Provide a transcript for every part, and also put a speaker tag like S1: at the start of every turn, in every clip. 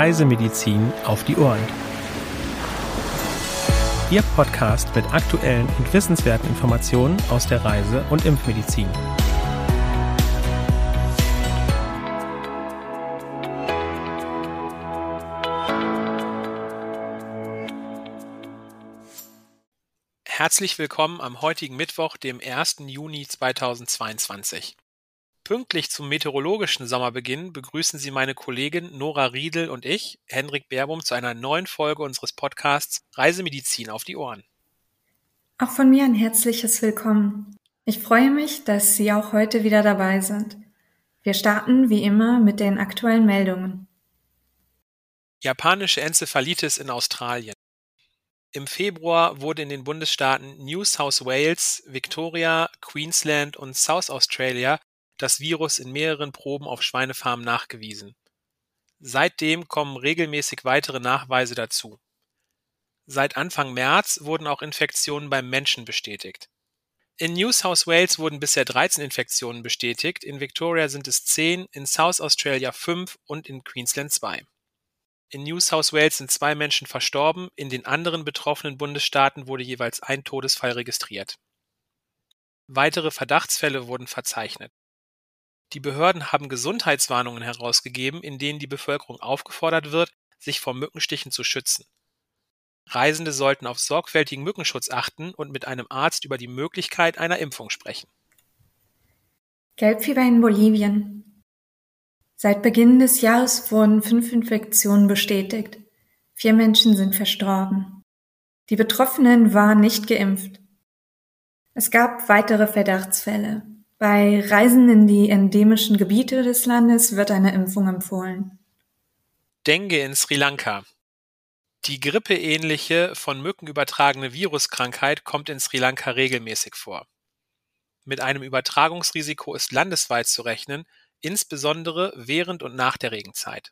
S1: Reisemedizin auf die Ohren. Ihr Podcast mit aktuellen und wissenswerten Informationen aus der Reise- und Impfmedizin. Herzlich willkommen am heutigen Mittwoch, dem 1. Juni 2022. Pünktlich zum meteorologischen Sommerbeginn begrüßen Sie meine Kollegin Nora Riedel und ich, Henrik Berbum, zu einer neuen Folge unseres Podcasts Reisemedizin auf die Ohren.
S2: Auch von mir ein herzliches Willkommen. Ich freue mich, dass Sie auch heute wieder dabei sind. Wir starten wie immer mit den aktuellen Meldungen.
S1: Japanische Enzephalitis in Australien. Im Februar wurde in den Bundesstaaten New South Wales, Victoria, Queensland und South Australia das Virus in mehreren Proben auf Schweinefarmen nachgewiesen. Seitdem kommen regelmäßig weitere Nachweise dazu. Seit Anfang März wurden auch Infektionen beim Menschen bestätigt. In New South Wales wurden bisher 13 Infektionen bestätigt, in Victoria sind es 10, in South Australia 5 und in Queensland 2. In New South Wales sind zwei Menschen verstorben, in den anderen betroffenen Bundesstaaten wurde jeweils ein Todesfall registriert. Weitere Verdachtsfälle wurden verzeichnet. Die Behörden haben Gesundheitswarnungen herausgegeben, in denen die Bevölkerung aufgefordert wird, sich vor Mückenstichen zu schützen. Reisende sollten auf sorgfältigen Mückenschutz achten und mit einem Arzt über die Möglichkeit einer Impfung sprechen.
S2: Gelbfieber in Bolivien. Seit Beginn des Jahres wurden fünf Infektionen bestätigt. Vier Menschen sind verstorben. Die Betroffenen waren nicht geimpft. Es gab weitere Verdachtsfälle. Bei Reisen in die endemischen Gebiete des Landes wird eine Impfung empfohlen.
S1: Dengue in Sri Lanka. Die grippeähnliche, von Mücken übertragene Viruskrankheit kommt in Sri Lanka regelmäßig vor. Mit einem Übertragungsrisiko ist landesweit zu rechnen, insbesondere während und nach der Regenzeit.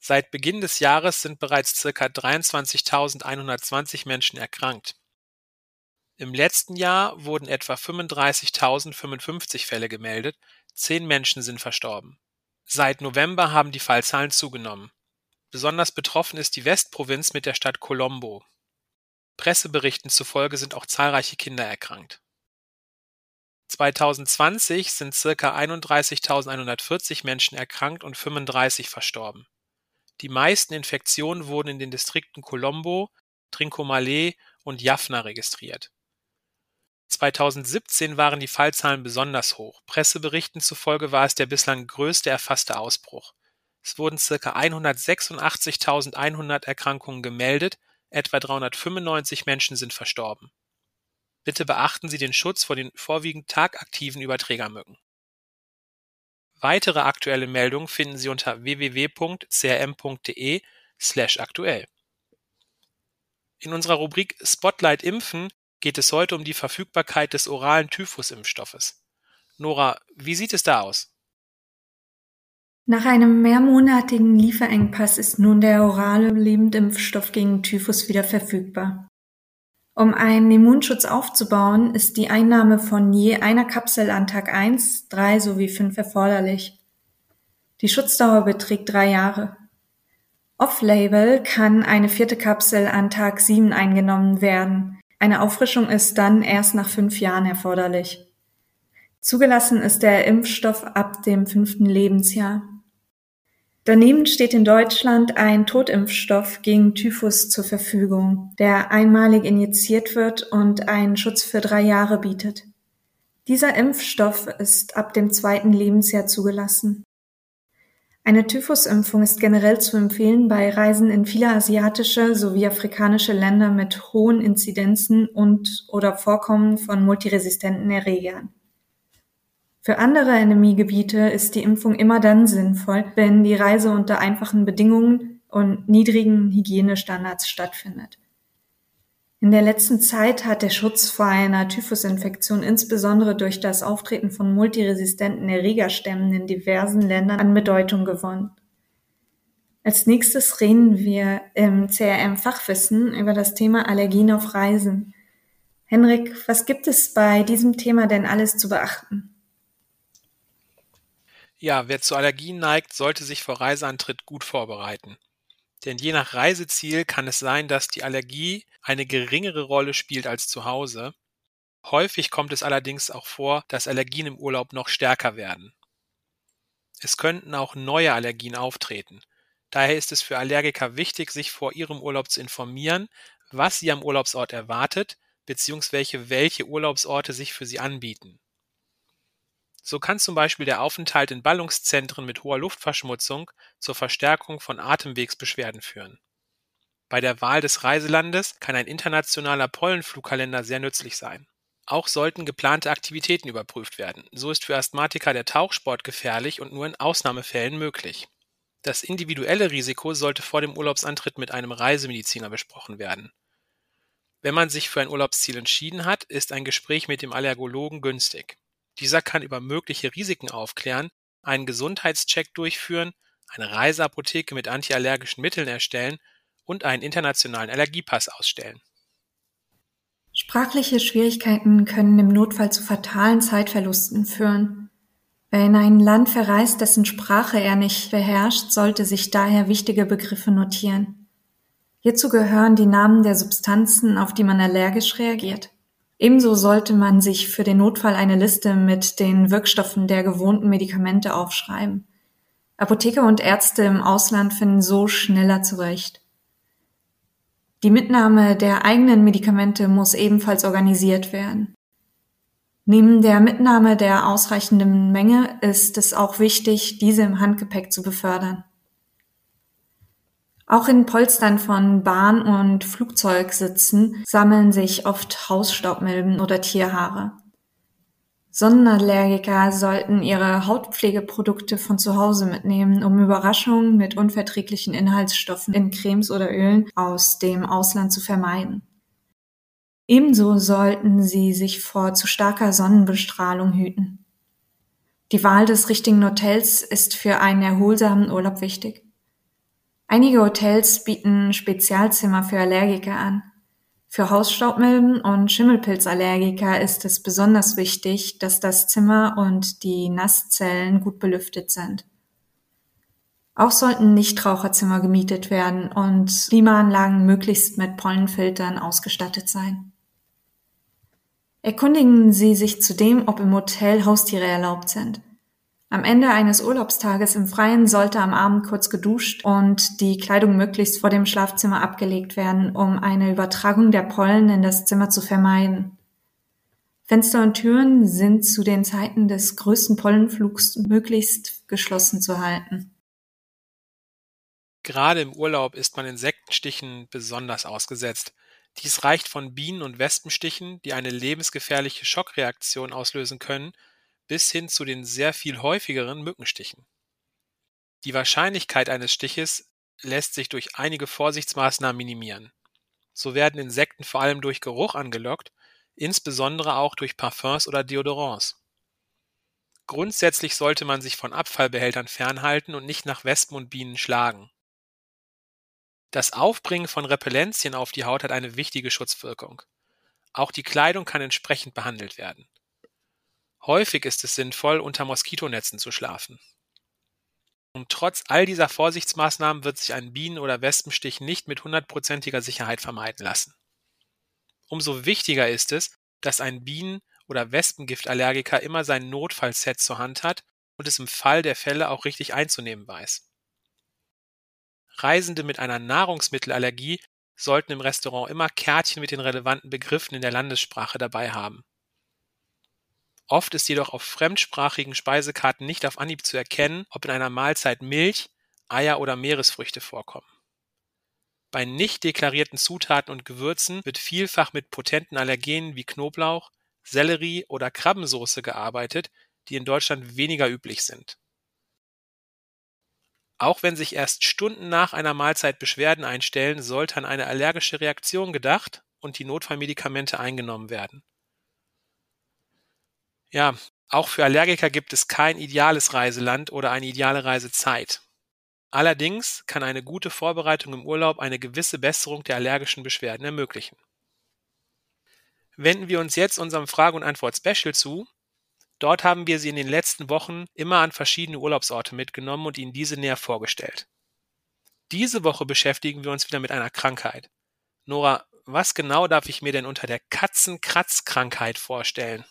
S1: Seit Beginn des Jahres sind bereits ca. 23.120 Menschen erkrankt. Im letzten Jahr wurden etwa 35.055 Fälle gemeldet, zehn Menschen sind verstorben. Seit November haben die Fallzahlen zugenommen. Besonders betroffen ist die Westprovinz mit der Stadt Colombo. Presseberichten zufolge sind auch zahlreiche Kinder erkrankt. 2020 sind ca. 31.140 Menschen erkrankt und 35 verstorben. Die meisten Infektionen wurden in den Distrikten Colombo, Trincomalee und Jaffna registriert 2017 waren die Fallzahlen besonders hoch. Presseberichten zufolge war es der bislang größte erfasste Ausbruch. Es wurden ca. 186.100 Erkrankungen gemeldet, etwa 395 Menschen sind verstorben. Bitte beachten Sie den Schutz vor den vorwiegend tagaktiven Überträgermücken. Weitere aktuelle Meldungen finden Sie unter www.crm.de/aktuell. In unserer Rubrik Spotlight Impfen geht es heute um die Verfügbarkeit des oralen Typhusimpfstoffes. Nora, wie sieht es da aus?
S2: Nach einem mehrmonatigen Lieferengpass ist nun der orale Lebendimpfstoff gegen Typhus wieder verfügbar. Um einen Immunschutz aufzubauen, ist die Einnahme von je einer Kapsel an Tag 1, 3 sowie 5 erforderlich. Die Schutzdauer beträgt drei Jahre. Off-Label kann eine vierte Kapsel an Tag 7 eingenommen werden, eine Auffrischung ist dann erst nach fünf Jahren erforderlich. Zugelassen ist der Impfstoff ab dem fünften Lebensjahr. Daneben steht in Deutschland ein Totimpfstoff gegen Typhus zur Verfügung, der einmalig injiziert wird und einen Schutz für drei Jahre bietet. Dieser Impfstoff ist ab dem zweiten Lebensjahr zugelassen. Eine Typhusimpfung ist generell zu empfehlen bei Reisen in viele asiatische sowie afrikanische Länder mit hohen Inzidenzen und/oder Vorkommen von multiresistenten Erregern. Für andere Endemiegebiete ist die Impfung immer dann sinnvoll, wenn die Reise unter einfachen Bedingungen und niedrigen Hygienestandards stattfindet in der letzten Zeit hat der Schutz vor einer Typhusinfektion insbesondere durch das Auftreten von multiresistenten Erregerstämmen in diversen Ländern an Bedeutung gewonnen. Als nächstes reden wir im CRM Fachwissen über das Thema Allergien auf Reisen. Henrik, was gibt es bei diesem Thema denn alles zu beachten?
S1: Ja, wer zu Allergien neigt, sollte sich vor Reiseantritt gut vorbereiten. Denn je nach Reiseziel kann es sein, dass die Allergie eine geringere Rolle spielt als zu Hause. Häufig kommt es allerdings auch vor, dass Allergien im Urlaub noch stärker werden. Es könnten auch neue Allergien auftreten. Daher ist es für Allergiker wichtig, sich vor ihrem Urlaub zu informieren, was sie am Urlaubsort erwartet, bzw. welche Urlaubsorte sich für sie anbieten. So kann zum Beispiel der Aufenthalt in Ballungszentren mit hoher Luftverschmutzung zur Verstärkung von Atemwegsbeschwerden führen. Bei der Wahl des Reiselandes kann ein internationaler Pollenflugkalender sehr nützlich sein. Auch sollten geplante Aktivitäten überprüft werden. So ist für Asthmatiker der Tauchsport gefährlich und nur in Ausnahmefällen möglich. Das individuelle Risiko sollte vor dem Urlaubsantritt mit einem Reisemediziner besprochen werden. Wenn man sich für ein Urlaubsziel entschieden hat, ist ein Gespräch mit dem Allergologen günstig. Dieser kann über mögliche Risiken aufklären, einen Gesundheitscheck durchführen, eine Reiseapotheke mit antiallergischen Mitteln erstellen und einen internationalen Allergiepass ausstellen.
S2: Sprachliche Schwierigkeiten können im Notfall zu fatalen Zeitverlusten führen. Wer in ein Land verreist, dessen Sprache er nicht beherrscht, sollte sich daher wichtige Begriffe notieren. Hierzu gehören die Namen der Substanzen, auf die man allergisch reagiert. Ebenso sollte man sich für den Notfall eine Liste mit den Wirkstoffen der gewohnten Medikamente aufschreiben. Apotheker und Ärzte im Ausland finden so schneller zurecht. Die Mitnahme der eigenen Medikamente muss ebenfalls organisiert werden. Neben der Mitnahme der ausreichenden Menge ist es auch wichtig, diese im Handgepäck zu befördern. Auch in Polstern von Bahn und Flugzeugsitzen sammeln sich oft Hausstaubmilben oder Tierhaare. Sonnenallergiker sollten ihre Hautpflegeprodukte von zu Hause mitnehmen, um Überraschungen mit unverträglichen Inhaltsstoffen in Cremes oder Ölen aus dem Ausland zu vermeiden. Ebenso sollten sie sich vor zu starker Sonnenbestrahlung hüten. Die Wahl des richtigen Hotels ist für einen erholsamen Urlaub wichtig. Einige Hotels bieten Spezialzimmer für Allergiker an. Für Hausstaubmilben und Schimmelpilzallergiker ist es besonders wichtig, dass das Zimmer und die Nasszellen gut belüftet sind. Auch sollten Nichtraucherzimmer gemietet werden und Klimaanlagen möglichst mit Pollenfiltern ausgestattet sein. Erkundigen Sie sich zudem, ob im Hotel Haustiere erlaubt sind. Am Ende eines Urlaubstages im Freien sollte am Abend kurz geduscht und die Kleidung möglichst vor dem Schlafzimmer abgelegt werden, um eine Übertragung der Pollen in das Zimmer zu vermeiden. Fenster und Türen sind zu den Zeiten des größten Pollenflugs möglichst geschlossen zu halten.
S1: Gerade im Urlaub ist man Insektenstichen besonders ausgesetzt. Dies reicht von Bienen- und Wespenstichen, die eine lebensgefährliche Schockreaktion auslösen können, bis hin zu den sehr viel häufigeren Mückenstichen. Die Wahrscheinlichkeit eines Stiches lässt sich durch einige Vorsichtsmaßnahmen minimieren. So werden Insekten vor allem durch Geruch angelockt, insbesondere auch durch Parfums oder Deodorants. Grundsätzlich sollte man sich von Abfallbehältern fernhalten und nicht nach Wespen und Bienen schlagen. Das Aufbringen von Repellenzien auf die Haut hat eine wichtige Schutzwirkung. Auch die Kleidung kann entsprechend behandelt werden. Häufig ist es sinnvoll, unter Moskitonetzen zu schlafen. Und trotz all dieser Vorsichtsmaßnahmen wird sich ein Bienen- oder Wespenstich nicht mit hundertprozentiger Sicherheit vermeiden lassen. Umso wichtiger ist es, dass ein Bienen- oder Wespengiftallergiker immer sein Notfallset zur Hand hat und es im Fall der Fälle auch richtig einzunehmen weiß. Reisende mit einer Nahrungsmittelallergie sollten im Restaurant immer Kärtchen mit den relevanten Begriffen in der Landessprache dabei haben. Oft ist jedoch auf fremdsprachigen Speisekarten nicht auf Anhieb zu erkennen, ob in einer Mahlzeit Milch, Eier oder Meeresfrüchte vorkommen. Bei nicht deklarierten Zutaten und Gewürzen wird vielfach mit potenten Allergenen wie Knoblauch, Sellerie oder Krabbensoße gearbeitet, die in Deutschland weniger üblich sind. Auch wenn sich erst Stunden nach einer Mahlzeit Beschwerden einstellen, sollte an eine allergische Reaktion gedacht und die Notfallmedikamente eingenommen werden. Ja, auch für Allergiker gibt es kein ideales Reiseland oder eine ideale Reisezeit. Allerdings kann eine gute Vorbereitung im Urlaub eine gewisse Besserung der allergischen Beschwerden ermöglichen. Wenden wir uns jetzt unserem Frage- und Antwort-Special zu. Dort haben wir sie in den letzten Wochen immer an verschiedene Urlaubsorte mitgenommen und ihnen diese näher vorgestellt. Diese Woche beschäftigen wir uns wieder mit einer Krankheit. Nora, was genau darf ich mir denn unter der Katzenkratzkrankheit vorstellen?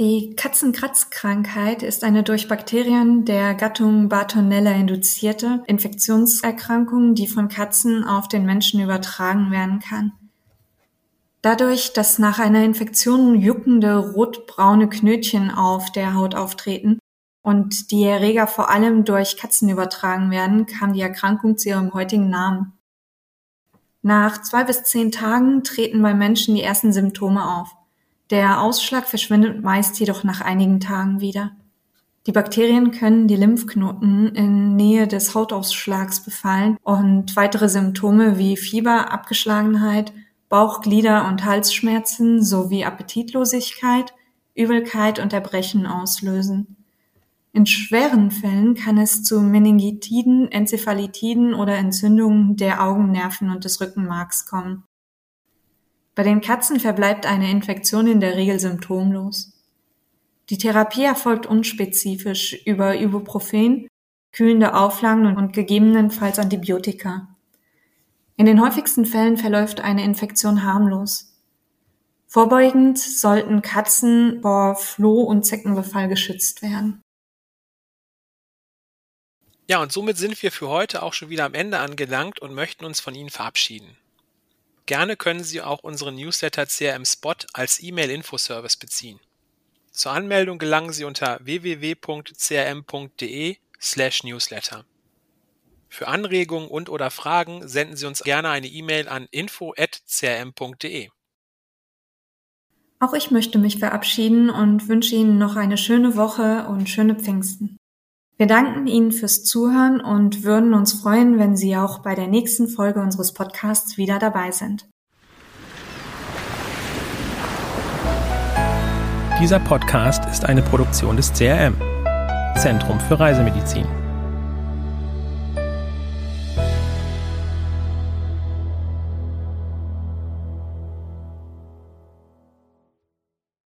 S2: Die Katzenkratzkrankheit ist eine durch Bakterien der Gattung Bartonella induzierte Infektionserkrankung, die von Katzen auf den Menschen übertragen werden kann. Dadurch, dass nach einer Infektion juckende rotbraune Knötchen auf der Haut auftreten und die Erreger vor allem durch Katzen übertragen werden, kam die Erkrankung zu ihrem heutigen Namen. Nach zwei bis zehn Tagen treten bei Menschen die ersten Symptome auf. Der Ausschlag verschwindet meist jedoch nach einigen Tagen wieder. Die Bakterien können die Lymphknoten in Nähe des Hautausschlags befallen und weitere Symptome wie Fieber, Abgeschlagenheit, Bauch-, und Halsschmerzen sowie Appetitlosigkeit, Übelkeit und Erbrechen auslösen. In schweren Fällen kann es zu Meningitiden, Enzephalitiden oder Entzündungen der Augennerven und des Rückenmarks kommen. Bei den Katzen verbleibt eine Infektion in der Regel symptomlos. Die Therapie erfolgt unspezifisch über Ibuprofen, kühlende Auflagen und gegebenenfalls Antibiotika. In den häufigsten Fällen verläuft eine Infektion harmlos. Vorbeugend sollten Katzen vor Floh- und Zeckenbefall geschützt werden.
S1: Ja, und somit sind wir für heute auch schon wieder am Ende angelangt und möchten uns von Ihnen verabschieden. Gerne können Sie auch unseren Newsletter CRM Spot als E-Mail-Infoservice beziehen. Zur Anmeldung gelangen Sie unter www.crm.de slash newsletter. Für Anregungen und/oder Fragen senden Sie uns gerne eine E-Mail an info@crm.de.
S2: Auch ich möchte mich verabschieden und wünsche Ihnen noch eine schöne Woche und schöne Pfingsten. Wir danken Ihnen fürs Zuhören und würden uns freuen, wenn Sie auch bei der nächsten Folge unseres Podcasts wieder dabei sind.
S1: Dieser Podcast ist eine Produktion des CRM, Zentrum für Reisemedizin.